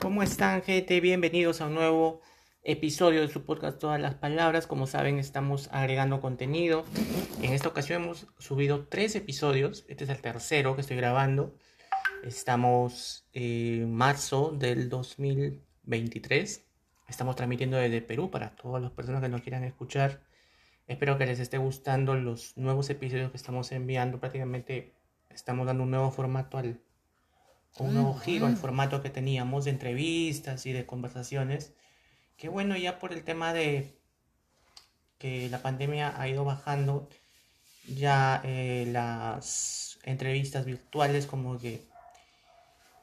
¿Cómo están, gente? Bienvenidos a un nuevo episodio de su podcast Todas las Palabras. Como saben, estamos agregando contenido. En esta ocasión hemos subido tres episodios. Este es el tercero que estoy grabando. Estamos en marzo del 2023. Estamos transmitiendo desde Perú para todas las personas que nos quieran escuchar. Espero que les esté gustando los nuevos episodios que estamos enviando. Prácticamente estamos dando un nuevo formato al, un nuevo giro al formato que teníamos de entrevistas y de conversaciones. Que bueno, ya por el tema de que la pandemia ha ido bajando, ya eh, las entrevistas virtuales como que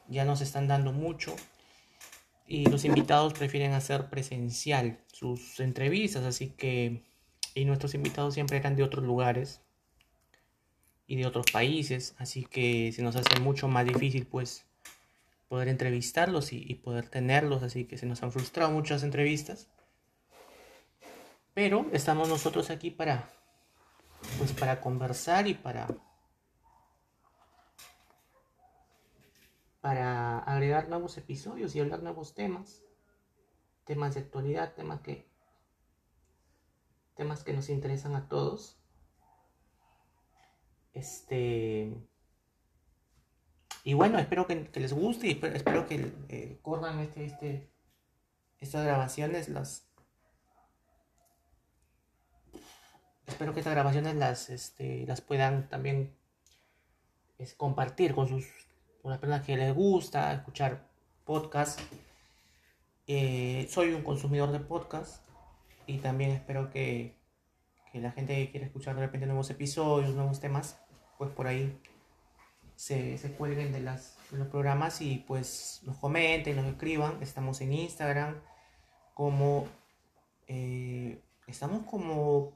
ya nos están dando mucho y los invitados prefieren hacer presencial sus entrevistas, así que y nuestros invitados siempre eran de otros lugares y de otros países, así que se nos hace mucho más difícil pues poder entrevistarlos y, poder tenerlos, así que se nos han frustrado muchas entrevistas. Pero estamos nosotros aquí para pues para conversar y para para agregar nuevos episodios y hablar nuevos temas, temas de actualidad, temas que temas que nos interesan a todos. Este. Y bueno, espero que, les guste y espero, que eh, corran este, este, estas grabaciones. Las, espero que estas grabaciones las, este, las puedan también compartir con, sus, con las personas que les gusta escuchar podcast. Eh, soy un consumidor de podcast y también espero que, la gente que quiera escuchar de repente nuevos episodios, nuevos temas, pues por ahí se, se cuelguen de, las, los programas y pues nos comenten, nos escriban. Estamos en Instagram como... Eh, estamos como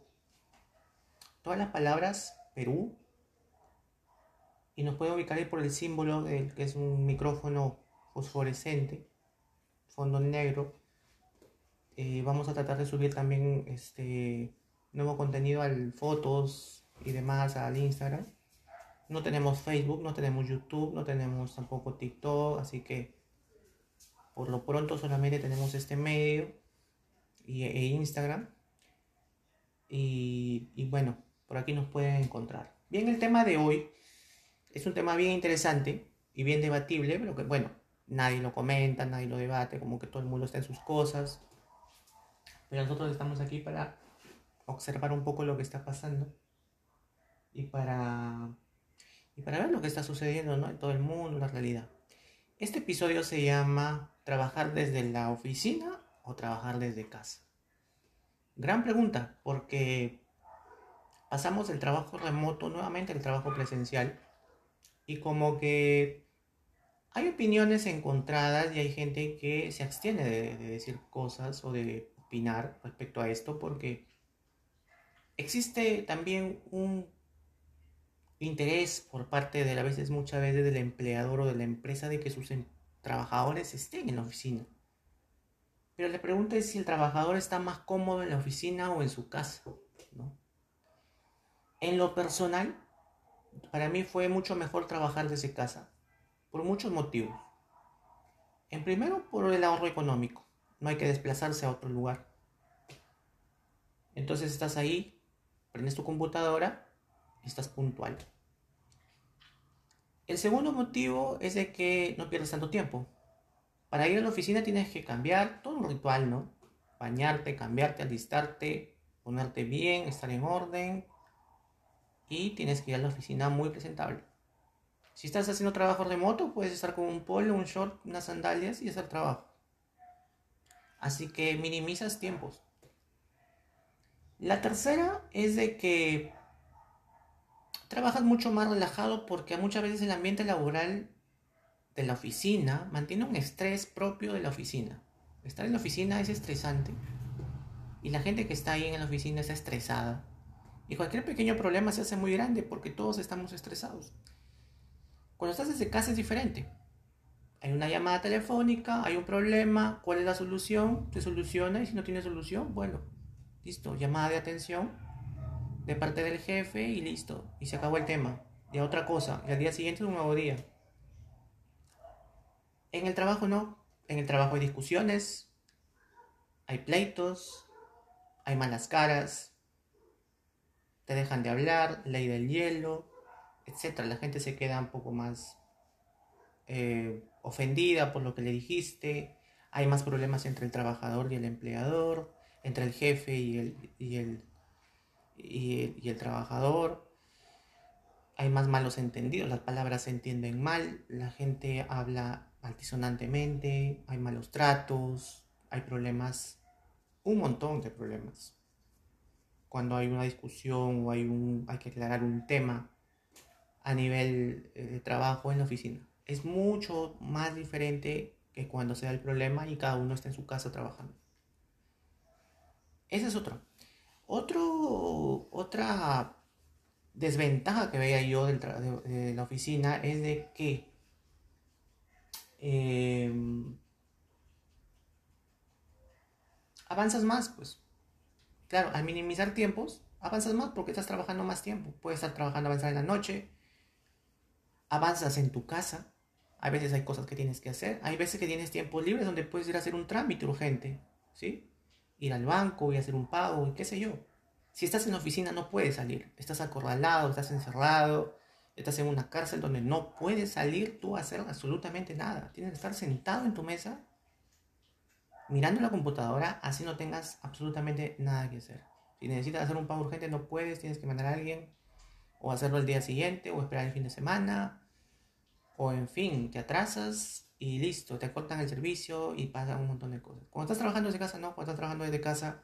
todas las palabras Perú y nos puede ubicar ahí por el símbolo que es un micrófono fosforescente, fondo negro eh, vamos a tratar de subir también este nuevo contenido al fotos y demás al Instagram. No tenemos Facebook, no tenemos YouTube, no tenemos tampoco TikTok, así que por lo pronto solamente tenemos este medio y, e Instagram. Y bueno, por aquí nos pueden encontrar. Bien, el tema de hoy es un tema bien interesante y bien debatible, pero que bueno, nadie lo comenta, nadie lo debate, como que todo el mundo está en sus cosas. Pero nosotros estamos aquí para observar un poco lo que está pasando y para, y para ver lo que está sucediendo en todo el mundo, la realidad. Este episodio se llama ¿Trabajar desde la oficina o trabajar desde casa? Gran pregunta, porque pasamos del trabajo remoto nuevamente al trabajo presencial y como que hay opiniones encontradas y hay gente que se abstiene de decir cosas o de respecto a esto porque existe también un interés por parte de a veces, muchas veces del empleador o de la empresa de que sus em, trabajadores estén en la oficina. Pero la pregunta es si el trabajador está más cómodo en la oficina o en su casa. En lo personal, para mí fue mucho mejor trabajar desde casa, por muchos motivos. En primero, por el ahorro económico no hay que desplazarse a otro lugar. Entonces estás ahí, prendes tu computadora estás puntual. El segundo motivo es de que no pierdas tanto tiempo. Para ir a la oficina tienes que cambiar todo un ritual, ¿no? Bañarte, cambiarte, alistarte, ponerte bien, estar en orden. Y tienes que ir a la oficina muy presentable. Si estás haciendo trabajo remoto, puedes estar con un polo, un short, unas sandalias y hacer trabajo. Así que minimizas tiempos. La tercera es de que trabajas mucho más relajado porque muchas veces el ambiente laboral de la oficina mantiene un estrés propio de la oficina. Estar en la oficina es estresante y la gente que está ahí en la oficina está estresada. Y cualquier pequeño problema se hace muy grande porque todos estamos estresados. Cuando estás desde casa es diferente hay una llamada telefónica, hay un problema, ¿cuál es la solución? Se soluciona y si no tiene solución, bueno, listo, llamada de atención de parte del jefe y listo, y se acabó el tema. Y otra cosa, y al día siguiente es un nuevo día. En el trabajo no, en el trabajo hay discusiones, hay pleitos, hay malas caras, te dejan de hablar, ley del hielo, etc. La gente se queda un poco más eh, ofendida por lo que le dijiste, hay más problemas entre el trabajador y el empleador, entre el jefe y el, y el, y el, trabajador. Hay más malos entendidos, las palabras se entienden mal, la gente habla altisonantemente, hay malos tratos, hay problemas, un montón de problemas. Cuando hay una discusión o hay, un, hay que aclarar un tema a nivel eh, de trabajo en la oficina. Es mucho más diferente que cuando se da el problema y cada uno está en su casa trabajando. Ese es otro. Otro, otra desventaja que veía yo de, la oficina es de que em, avanzas más, pues. Claro, al minimizar tiempos, avanzas más porque estás trabajando más tiempo. Puedes estar trabajando, avanzar en la noche, avanzas en tu casa. A veces hay cosas que tienes que hacer. Hay veces que tienes tiempos libres donde puedes ir a hacer un trámite urgente, ¿sí? Ir al banco y hacer un pago y qué sé yo. Si estás en la oficina no puedes salir. Estás acorralado, estás encerrado, estás en una cárcel donde no puedes salir tú a hacer absolutamente nada. Tienes que estar sentado en tu mesa mirando la computadora así no tengas absolutamente nada que hacer. Si necesitas hacer un pago urgente no puedes, tienes que mandar a alguien o hacerlo el día siguiente o esperar el fin de semana o en fin, te atrasas y listo, te cortan el servicio y pasan un montón de cosas. Cuando estás trabajando desde casa, no, cuando estás trabajando desde casa,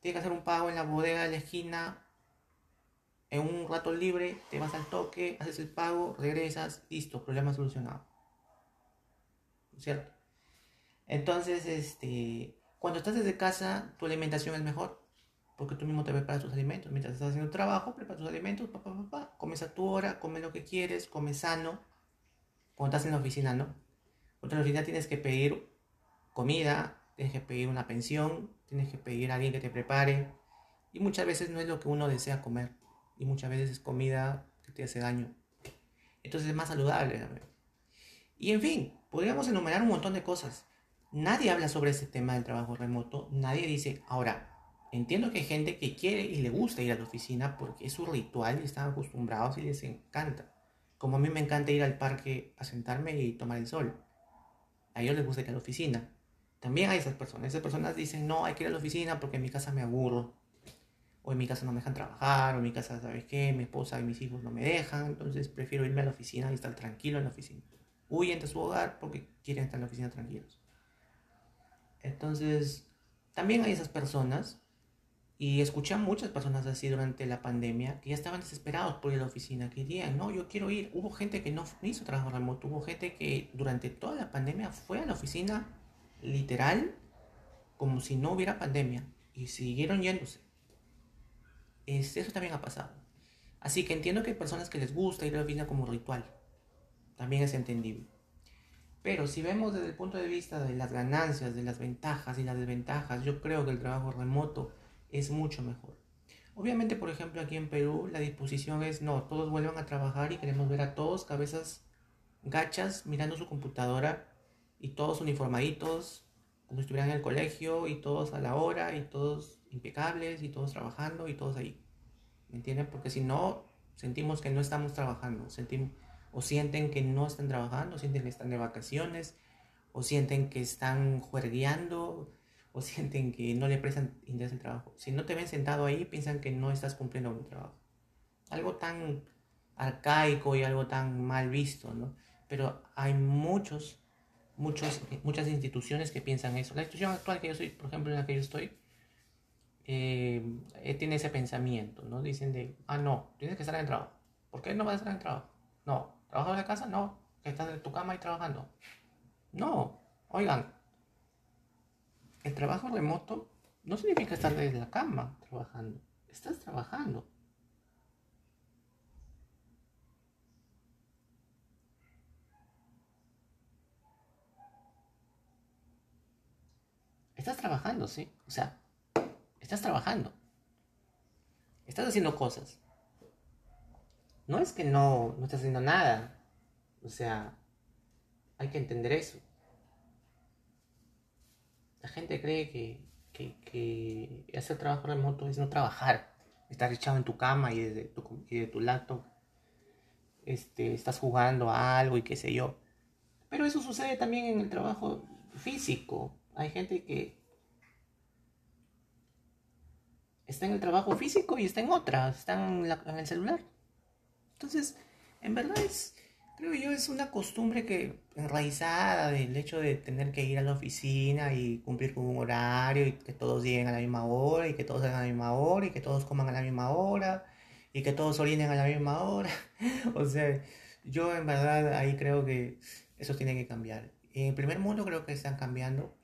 tienes que hacer un pago en la bodega de la esquina, en un rato libre, te vas al toque, haces el pago, regresas, listo, problema solucionado. ¿Cierto? Entonces, este, cuando estás desde casa, tu alimentación es mejor, porque tú mismo te preparas tus alimentos. Mientras estás haciendo trabajo, preparas tus alimentos, papá, papá, comes a tu hora, comes lo que quieres, comes sano. Cuando estás en la oficina, ¿no? Cuando en la oficina tienes que pedir comida, tienes que pedir una pensión, tienes que pedir a alguien que te prepare. Y muchas veces no es lo que uno desea comer. Y muchas veces es comida que te hace daño. Entonces es más saludable. Y en fin, podríamos enumerar un montón de cosas. Nadie habla sobre este tema del trabajo remoto. Nadie dice, ahora, entiendo que hay gente que quiere y le gusta ir a la oficina porque es su ritual y están acostumbrados y les encanta. Como a mí me encanta ir al parque a sentarme y tomar el sol. A ellos les gusta ir a la oficina. También hay esas personas. Esas personas dicen, no, hay que ir a la oficina porque en mi casa me aburro. O en mi casa no me dejan trabajar. O en mi casa, ¿sabes qué? Mi esposa y mis hijos no me dejan. Entonces prefiero irme a la oficina y estar tranquilo en la oficina. Huyen de su hogar porque quieren estar en la oficina tranquilos. Entonces, también hay esas personas, y escuché a muchas personas así durante la pandemia, que ya estaban desesperados por ir a la oficina, que dirían, no, yo quiero ir. Hubo gente que no hizo trabajo remoto, hubo gente que durante toda la pandemia fue a la oficina literal como si no hubiera pandemia y siguieron yéndose. eso también ha pasado. Así que entiendo que hay personas que les gusta ir a la oficina como ritual. También es entendible. Pero si vemos desde el punto de vista de las ganancias, de las ventajas y las desventajas, yo creo que el trabajo remoto es mucho mejor. Obviamente, por ejemplo, aquí en Perú la disposición es no, todos vuelvan a trabajar y queremos ver a todos cabezas gachas mirando su computadora y todos uniformaditos como si estuvieran en el colegio y todos a la hora y todos impecables y todos trabajando y todos ahí. ¿Me entienden? Porque si no, sentimos que no estamos trabajando, sentimos o sienten que no están trabajando, sienten que están de vacaciones, o sienten que están juergueando, o sienten que no le prestan interés al trabajo. Si no te ven sentado ahí, piensan que no estás cumpliendo tu trabajo. Algo tan arcaico y algo tan mal visto, ¿no? Pero hay muchos, muchos, muchas instituciones que piensan eso. La institución actual que yo soy, por ejemplo, en la que yo estoy, eh, tiene ese pensamiento, ¿no? Dicen de, ah, no, tienes que estar en el trabajo. ¿Por qué no vas a estar en el trabajo? No, ¿Trabajas de casa? No. Estás en tu cama y trabajando. No. Oigan, el trabajo remoto no significa estar desde la cama trabajando. Estás trabajando. Estás trabajando, sí. O sea, estás trabajando. Estás haciendo cosas. No es que no, no estás haciendo nada. O sea, hay que entender eso. La gente cree que, que, hacer trabajo remoto es no trabajar. Estar echado en tu cama y desde tu, y de tu laptop este, estás jugando a algo y qué sé yo. Pero eso sucede también en el trabajo físico. Hay gente que está en el trabajo físico y está en otra, está en el celular. Entonces, en verdad es, creo yo, es una costumbre que enraizada del hecho de tener que ir a la oficina y cumplir con un horario y que todos lleguen a la misma hora y que todos salgan a la misma hora y que todos coman a la misma hora y que todos orinen a la misma hora. o sea, yo en verdad ahí creo que eso tiene que cambiar. En el primer mundo creo que están cambiando.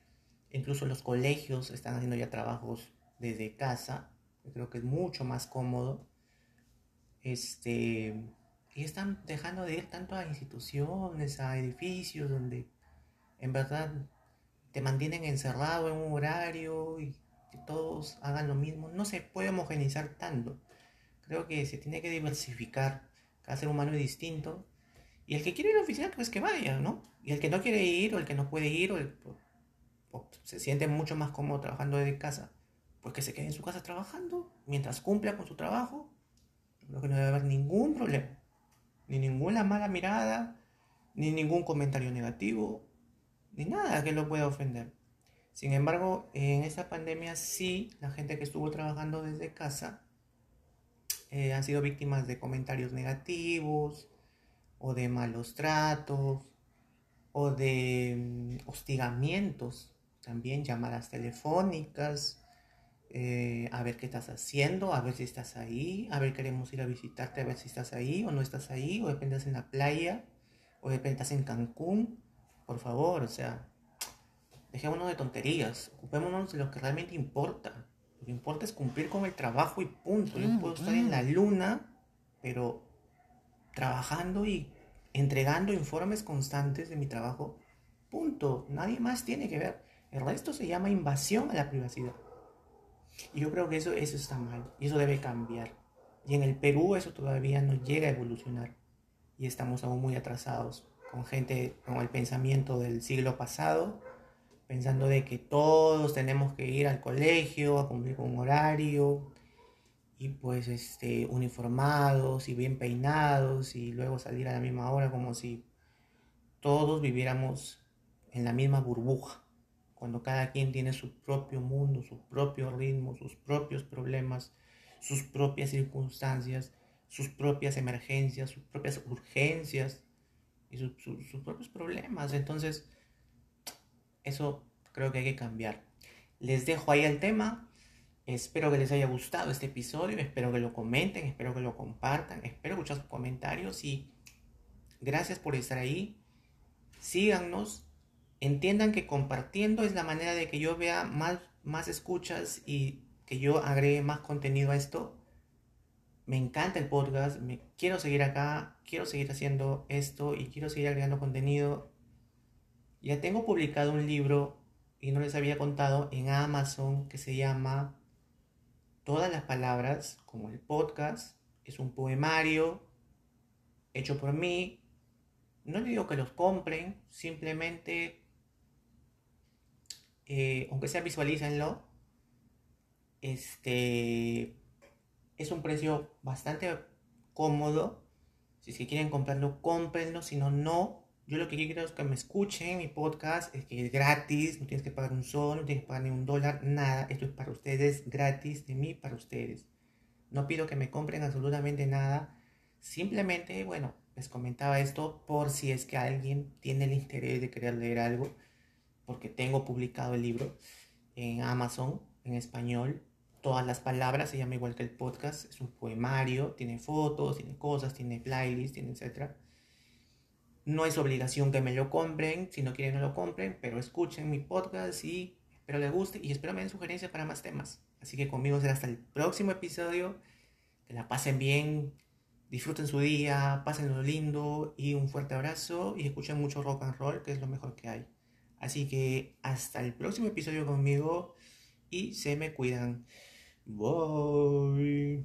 Incluso los colegios están haciendo ya trabajos desde casa. Creo que es mucho más cómodo. Este, y están dejando de ir tanto a instituciones, a edificios donde en verdad te mantienen encerrado en un horario y que todos hagan lo mismo. No se puede homogenizar tanto. Creo que se tiene que diversificar. Cada ser humano es distinto. Y el que quiere ir a la oficina, pues que vaya, ¿no? Y el que no quiere ir, o el que no puede ir, o, se siente mucho más cómodo trabajando desde casa, pues que se quede en su casa trabajando mientras cumpla con su trabajo. Creo que no debe haber ningún problema ni ninguna mala mirada, ni ningún comentario negativo, ni nada que lo pueda ofender. Sin embargo, en esta pandemia sí, la gente que estuvo trabajando desde casa eh, han sido víctimas de comentarios negativos o de malos tratos o de mm, hostigamientos, también llamadas telefónicas, eh, a ver qué estás haciendo, a ver si estás ahí, a ver queremos ir a visitarte, a ver si estás ahí o no estás ahí, o dependes en la playa, o dependes en Cancún, por favor, o sea, dejémonos de tonterías, ocupémonos de lo que realmente importa. Lo que importa es cumplir con el trabajo y punto. Yo puedo estar en la luna, pero trabajando y entregando informes constantes de mi trabajo, punto. Nadie más tiene que ver. El resto se llama invasión a la privacidad. Y yo creo que eso, eso está mal y eso debe cambiar. Y en el Perú eso todavía no llega a evolucionar y estamos aún muy atrasados con gente con el pensamiento del siglo pasado, pensando de que todos tenemos que ir al colegio a cumplir con un horario y pues este uniformados y bien peinados y luego salir a la misma hora como si todos viviéramos en la misma burbuja cuando cada quien tiene su propio mundo, su propio ritmo, sus propios problemas, sus propias circunstancias, sus propias emergencias, sus propias urgencias y sus propios problemas. Entonces, eso creo que hay que cambiar. Les dejo ahí el tema. Espero que les haya gustado este episodio. Espero que lo comenten, espero que lo compartan, espero escuchar sus comentarios y gracias por estar ahí. Síganos entiendan que compartiendo es la manera de que yo vea más, más escuchas y que yo agregue más contenido a esto. Me encanta el podcast, me quiero seguir acá, quiero seguir haciendo esto y quiero seguir agregando contenido. Ya tengo publicado un libro y no les había contado en Amazon que se llama Todas las palabras, como el podcast. Es un poemario hecho por mí. No les digo que los compren, simplemente eh, aunque sea visualícenlo, este es un precio bastante cómodo. Si es que quieren comprarlo, cómprenlo. Si no, no. Yo lo que quiero es que me escuchen mi podcast. Es que es gratis. No tienes que pagar un sol, no tienes que pagar ni un dólar, nada. Esto es para ustedes, gratis, de mí para ustedes. No pido que me compren absolutamente nada. Simplemente, bueno, les comentaba esto por si es que alguien tiene el interés de querer leer algo porque tengo publicado el libro en Amazon en español. Todas las palabras se llama igual que el podcast. Es un poemario, tiene fotos, tiene cosas, tiene playlists, tiene etc. No es obligación que me lo compren, si no quieren no lo compren, pero escuchen mi podcast y espero les guste y espero me den sugerencias para más temas. Así que conmigo será hasta el próximo episodio. Que la pasen bien, disfruten su día, pasen lo lindo y un fuerte abrazo y escuchen mucho rock and roll, que es lo mejor que hay. Así que hasta el próximo episodio conmigo y se me cuidan. Bye.